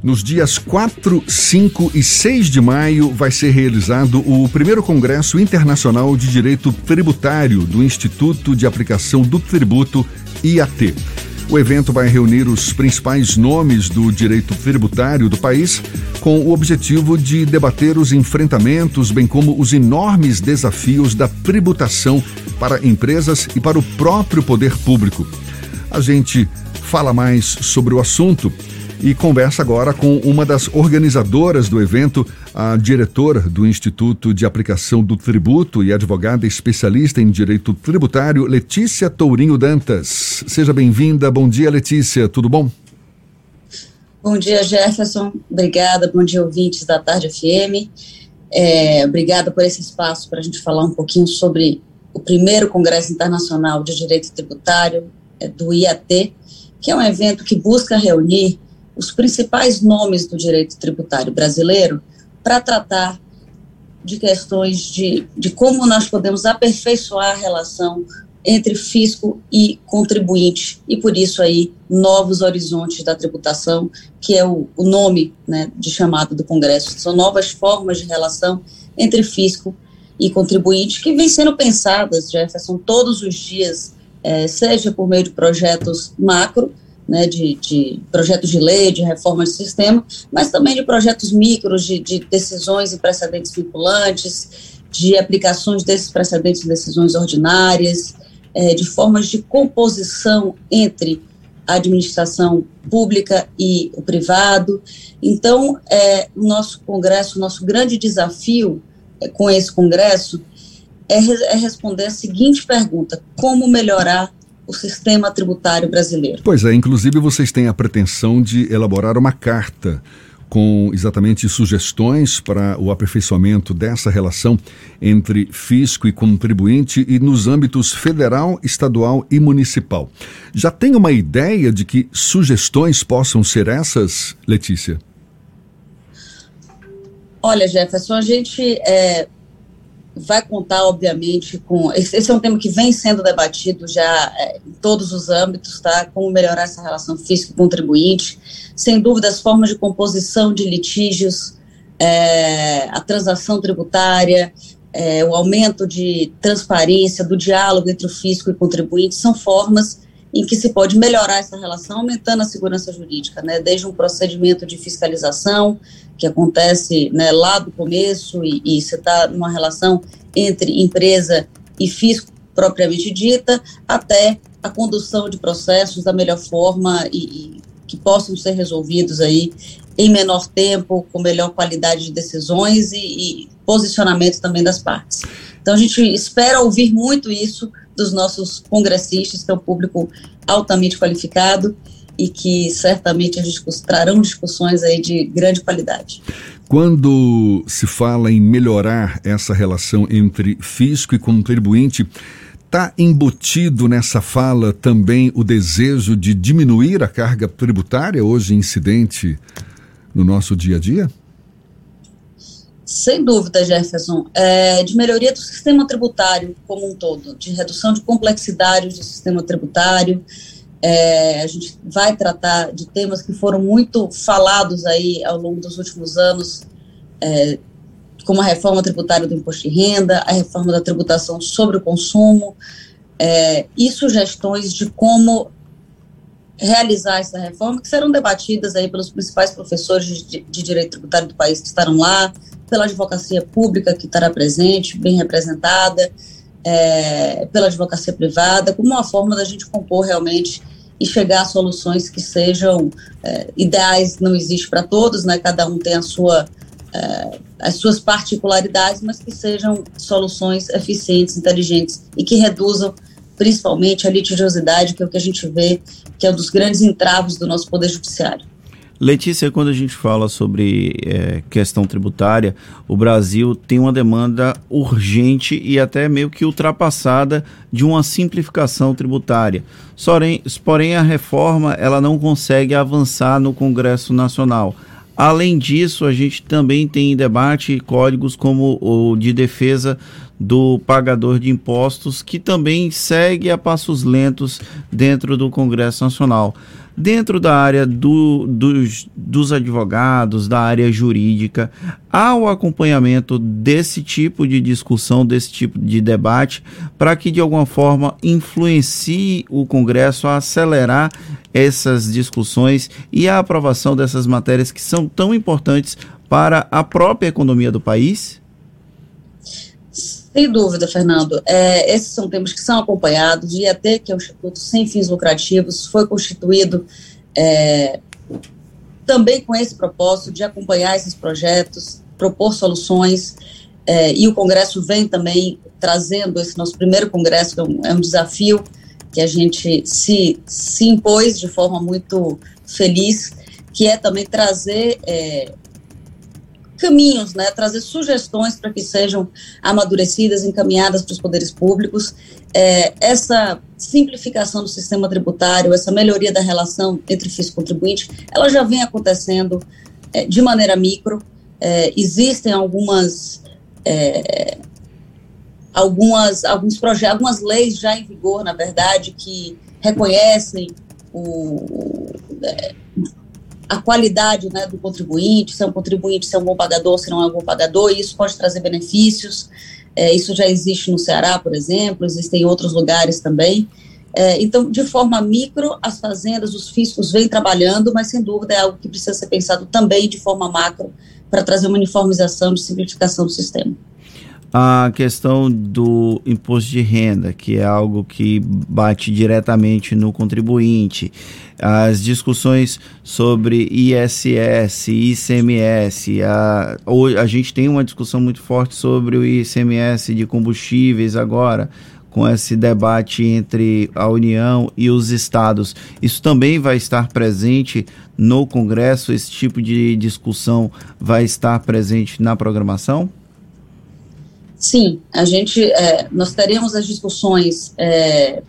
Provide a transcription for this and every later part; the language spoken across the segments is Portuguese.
Nos dias 4, 5 e 6 de maio vai ser realizado o primeiro Congresso Internacional de Direito Tributário do Instituto de Aplicação do Tributo, IAT. O evento vai reunir os principais nomes do direito tributário do país, com o objetivo de debater os enfrentamentos, bem como os enormes desafios da tributação para empresas e para o próprio poder público. A gente fala mais sobre o assunto e conversa agora com uma das organizadoras do evento, a diretora do Instituto de Aplicação do Tributo e advogada especialista em direito tributário, Letícia Tourinho Dantas. Seja bem-vinda. Bom dia, Letícia. Tudo bom? Bom dia, Jefferson. Obrigada. Bom dia, ouvintes da Tarde FM. É, obrigada por esse espaço para a gente falar um pouquinho sobre o primeiro Congresso Internacional de Direito Tributário é, do IAT, que é um evento que busca reunir os principais nomes do direito tributário brasileiro para tratar de questões de, de como nós podemos aperfeiçoar a relação entre fisco e contribuinte, e por isso aí novos horizontes da tributação, que é o, o nome né, de chamado do Congresso. São novas formas de relação entre fisco e contribuinte que vêm sendo pensadas, Jefferson, todos os dias, é, seja por meio de projetos macro, né, de, de, projetos de lei, de reforma de sistema, mas também de projetos micros, de, de decisões e precedentes vinculantes, de aplicações desses precedentes em decisões ordinárias, é, de formas de composição entre a administração pública e o privado. Então, é, o nosso Congresso, o nosso grande desafio é, com esse Congresso é, é responder a seguinte pergunta: como melhorar o sistema tributário brasileiro. Pois é, inclusive vocês têm a pretensão de elaborar uma carta com exatamente sugestões para o aperfeiçoamento dessa relação entre fisco e contribuinte e nos âmbitos federal, estadual e municipal. Já tem uma ideia de que sugestões possam ser essas, Letícia? Olha, Jefferson, a gente é, vai contar, obviamente, com. Esse é um tema que vem sendo debatido já é, em todos os âmbitos, tá? Como melhorar essa relação físico-contribuinte. Sem dúvida, as formas de composição de litígios, é, a transação tributária, é, o aumento de transparência, do diálogo entre o fisco e o contribuinte, são formas em que se pode melhorar essa relação, aumentando a segurança jurídica, né? Desde um procedimento de fiscalização, que acontece né, lá do começo e, e você está numa relação entre empresa e fisco propriamente dita, até a condução de processos da melhor forma e, e que possam ser resolvidos aí em menor tempo, com melhor qualidade de decisões e, e posicionamento também das partes. Então a gente espera ouvir muito isso dos nossos congressistas, que é um público altamente qualificado e que certamente trarão discussões aí de grande qualidade. Quando se fala em melhorar essa relação entre fisco e contribuinte, está embutido nessa fala também o desejo de diminuir a carga tributária hoje incidente no nosso dia a dia? Sem dúvida, Jefferson. É, de melhoria do sistema tributário como um todo, de redução de complexidade do sistema tributário, é, a gente vai tratar de temas que foram muito falados aí ao longo dos últimos anos, é, como a reforma tributária do imposto de renda, a reforma da tributação sobre o consumo, é, e sugestões de como realizar essa reforma, que serão debatidas aí pelos principais professores de, de direito tributário do país que estarão lá, pela advocacia pública que estará presente, bem representada, é, pela advocacia privada, como uma forma da gente compor realmente e chegar a soluções que sejam é, ideais, não existe para todos, né? Cada um tem a sua, é, as suas particularidades, mas que sejam soluções eficientes, inteligentes e que reduzam principalmente a litigiosidade, que é o que a gente vê que é um dos grandes entravos do nosso poder judiciário. Letícia, quando a gente fala sobre é, questão tributária, o Brasil tem uma demanda urgente e até meio que ultrapassada de uma simplificação tributária. Porém, porém a reforma ela não consegue avançar no Congresso Nacional. Além disso, a gente também tem em debate códigos como o de defesa do pagador de impostos, que também segue a passos lentos dentro do Congresso Nacional. Dentro da área do, dos, dos advogados, da área jurídica, há o acompanhamento desse tipo de discussão, desse tipo de debate, para que de alguma forma influencie o Congresso a acelerar essas discussões e a aprovação dessas matérias que são tão importantes para a própria economia do país? Sem dúvida, Fernando. É, esses são temas que são acompanhados. O IAT, que é o Instituto Sem Fins Lucrativos, foi constituído é, também com esse propósito de acompanhar esses projetos, propor soluções. É, e o Congresso vem também trazendo esse nosso primeiro Congresso, que é um, é um desafio que a gente se, se impôs de forma muito feliz, que é também trazer é, caminhos, né, trazer sugestões para que sejam amadurecidas, encaminhadas para os poderes públicos. É, essa simplificação do sistema tributário, essa melhoria da relação entre fisco e contribuinte, ela já vem acontecendo é, de maneira micro. É, existem algumas é, algumas alguns projetos, algumas leis já em vigor, na verdade, que reconhecem o, é, a qualidade né, do contribuinte, se é um contribuinte, se é um bom pagador, se não é um bom pagador, e isso pode trazer benefícios. É, isso já existe no Ceará, por exemplo, existem em outros lugares também. É, então, de forma micro, as fazendas, os fiscos vêm trabalhando, mas sem dúvida é algo que precisa ser pensado também de forma macro para trazer uma uniformização e simplificação do sistema a questão do imposto de renda, que é algo que bate diretamente no contribuinte, as discussões sobre ISS, ICMS, a, a gente tem uma discussão muito forte sobre o ICMS de combustíveis agora, com esse debate entre a União e os estados. Isso também vai estar presente no Congresso? Esse tipo de discussão vai estar presente na programação? Sim, a gente, é, nós teremos as discussões é,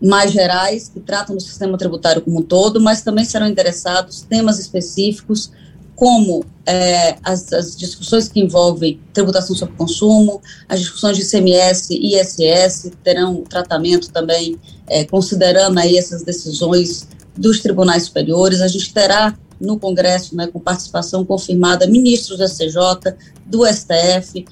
mais gerais que tratam do sistema tributário como um todo, mas também serão interessados temas específicos como é, as, as, discussões que envolvem tributação sobre consumo, as discussões de CMS e ISS terão tratamento também é, considerando aí essas decisões dos tribunais superiores. A gente terá no Congresso, né, com participação confirmada, ministros do SCJ, do STF,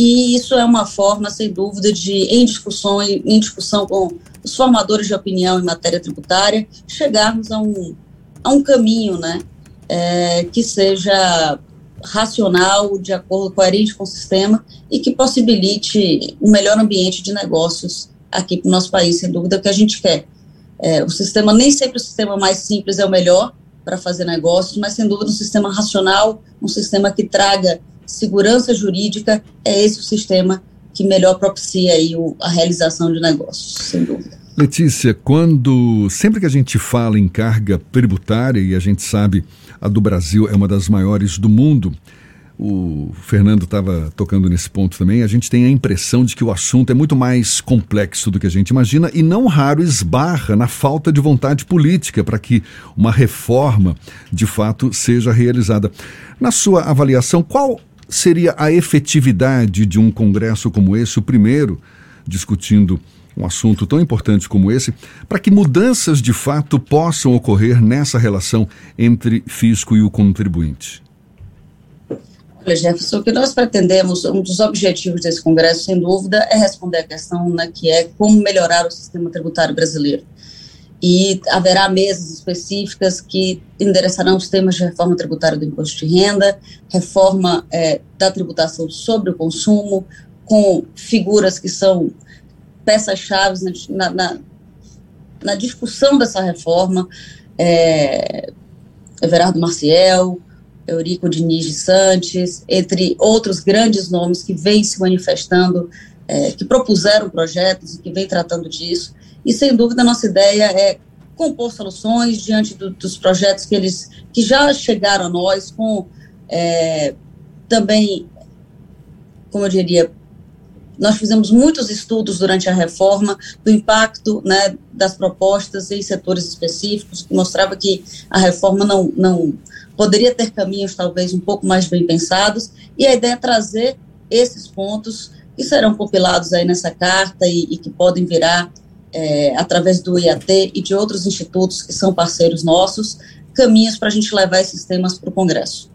e isso é uma forma, sem dúvida, de, em discussão, em discussão com os formadores de opinião em matéria tributária, chegarmos a um, a um caminho né, é, que seja racional, de acordo, coerente com o sistema e que possibilite um melhor ambiente de negócios aqui para o nosso país, sem dúvida, é o que a gente quer. É, o sistema, nem sempre o sistema mais simples é o melhor para fazer negócios, mas sem dúvida um sistema racional, um sistema que traga segurança jurídica, é esse o sistema que melhor propicia aí o, a realização de negócios, sem dúvida. Letícia, quando sempre que a gente fala em carga tributária e a gente sabe a do Brasil é uma das maiores do mundo, o Fernando estava tocando nesse ponto também, a gente tem a impressão de que o assunto é muito mais complexo do que a gente imagina e não raro esbarra na falta de vontade política para que uma reforma de fato seja realizada. Na sua avaliação, qual seria a efetividade de um congresso como esse, o primeiro discutindo um assunto tão importante como esse, para que mudanças de fato possam ocorrer nessa relação entre fisco e o contribuinte? Olha, Jefferson, o que nós pretendemos, um dos objetivos desse congresso, sem dúvida, é responder a questão né, que é como melhorar o sistema tributário brasileiro e haverá mesas específicas que endereçarão os temas de reforma tributária do imposto de renda, reforma é, da tributação sobre o consumo, com figuras que são peças-chave na, na, na, discussão dessa reforma, é, Everardo Marciel, Eurico Diniz de Santos, entre outros grandes nomes que vêm se manifestando, é, que propuseram projetos e que vêm tratando disso, e sem dúvida nossa ideia é compor soluções diante do, dos projetos que eles que já chegaram a nós com é, também como eu diria nós fizemos muitos estudos durante a reforma do impacto né, das propostas em setores específicos, que mostrava que a reforma não, não poderia ter caminhos talvez um pouco mais bem pensados, e a ideia é trazer esses pontos que serão compilados aí nessa carta e, e que podem virar é, através do IAT e de outros institutos que são parceiros nossos, caminhos para a gente levar esses temas para o Congresso.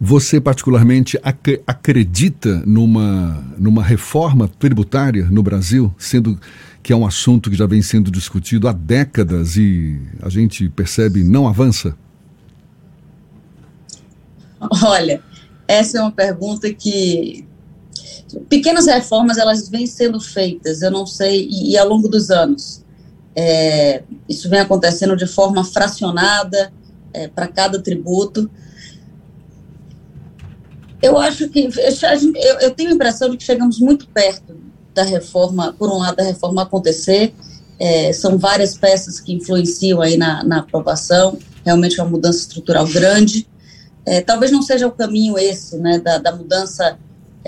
Você, particularmente, ac acredita numa, numa reforma tributária no Brasil, sendo que é um assunto que já vem sendo discutido há décadas e a gente percebe não avança? Olha, essa é uma pergunta que pequenas reformas elas vêm sendo feitas, eu não sei, e, e ao longo dos anos. É, isso vem acontecendo de forma fracionada é, para cada tributo. Eu acho que eu, eu, tenho a impressão de que chegamos muito perto da reforma, por um lado, da reforma acontecer. É, são várias peças que influenciam aí na, na aprovação. Realmente é uma mudança estrutural grande. É, talvez não seja o caminho esse, né, da, da mudança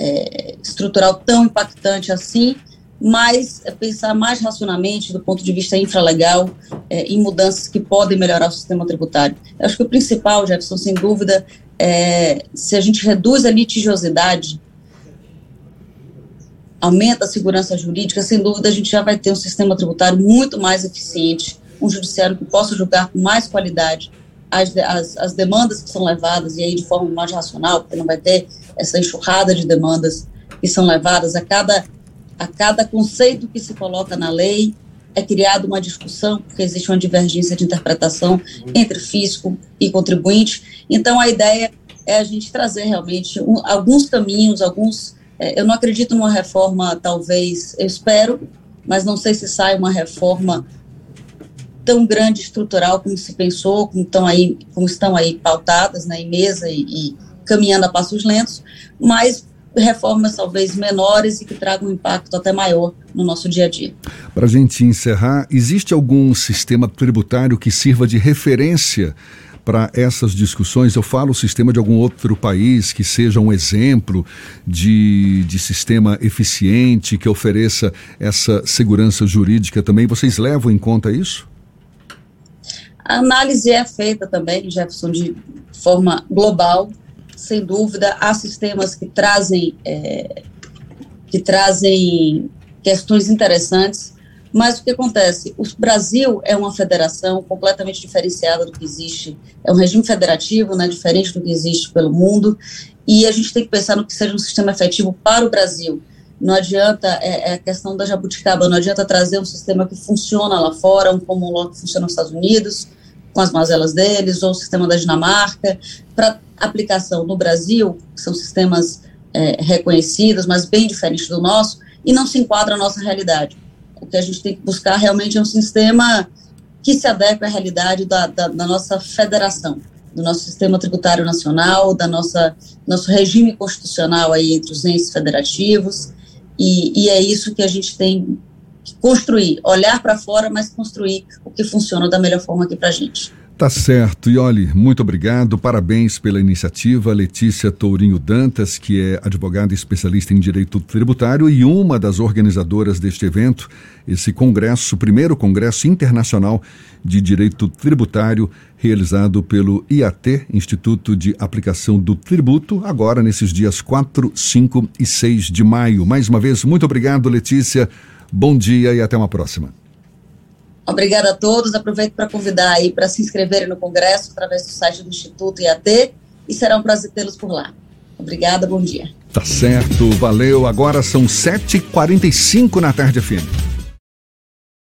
é, estrutural tão impactante assim, mas é pensar mais racionalmente do ponto de vista infralegal é, em mudanças que podem melhorar o sistema tributário. Eu acho que o principal, Jefferson, sem dúvida, é, se a gente reduz a litigiosidade, aumenta a segurança jurídica, sem dúvida a gente já vai ter um sistema tributário muito mais eficiente, um judiciário que possa julgar com mais qualidade as, as, as demandas que são levadas, e aí de forma mais racional, porque não vai ter essa enxurrada de demandas que são levadas a cada, a cada conceito que se coloca na lei, é criada uma discussão, porque existe uma divergência de interpretação entre fisco e contribuinte. Então, a ideia é a gente trazer realmente um, alguns caminhos, alguns. É, eu não acredito numa reforma, talvez, eu espero, mas não sei se sai uma reforma tão grande estrutural como se pensou, como estão aí, como estão aí pautadas né, em mesa e, e caminhando a passos lentos, mas reformas talvez menores e que tragam um impacto até maior no nosso dia a dia. Para a gente encerrar, existe algum sistema tributário que sirva de referência para essas discussões? Eu falo o sistema de algum outro país que seja um exemplo de, de sistema eficiente, que ofereça essa segurança jurídica também. Vocês levam em conta isso? A análise é feita também, Jefferson, de forma global sem dúvida, há sistemas que trazem, é, que trazem questões interessantes, mas o que acontece? O Brasil é uma federação completamente diferenciada do que existe, é um regime federativo, né, diferente do que existe pelo mundo, e a gente tem que pensar no que seja um sistema efetivo para o Brasil. Não adianta, é, é a questão da jabuticaba, não adianta trazer um sistema que funciona lá fora, um common law que funciona nos Estados Unidos, com as mazelas deles, ou o sistema da Dinamarca, para aplicação no Brasil, que são sistemas é, reconhecidos, mas bem diferentes do nosso, e não se enquadra a nossa realidade. O que a gente tem que buscar realmente é um sistema que se adeque à realidade da, da, da nossa federação, do nosso sistema tributário nacional, da nossa nosso regime constitucional aí entre os entes federativos, e, e é isso que a gente tem construir, olhar para fora, mas construir o que funciona da melhor forma aqui para a gente. Tá certo. E olhe, muito obrigado, parabéns pela iniciativa. Letícia Tourinho Dantas, que é advogada especialista em direito tributário e uma das organizadoras deste evento, esse congresso, primeiro congresso internacional de direito tributário, realizado pelo IAT, Instituto de Aplicação do Tributo, agora nesses dias 4, 5 e 6 de maio. Mais uma vez, muito obrigado, Letícia. Bom dia e até uma próxima. Obrigada a todos. Aproveito para convidar aí para se inscreverem no Congresso através do site do Instituto IAT e será um prazer tê-los por lá. Obrigada, bom dia. Tá certo, valeu. Agora são 7h45 na tarde, FM.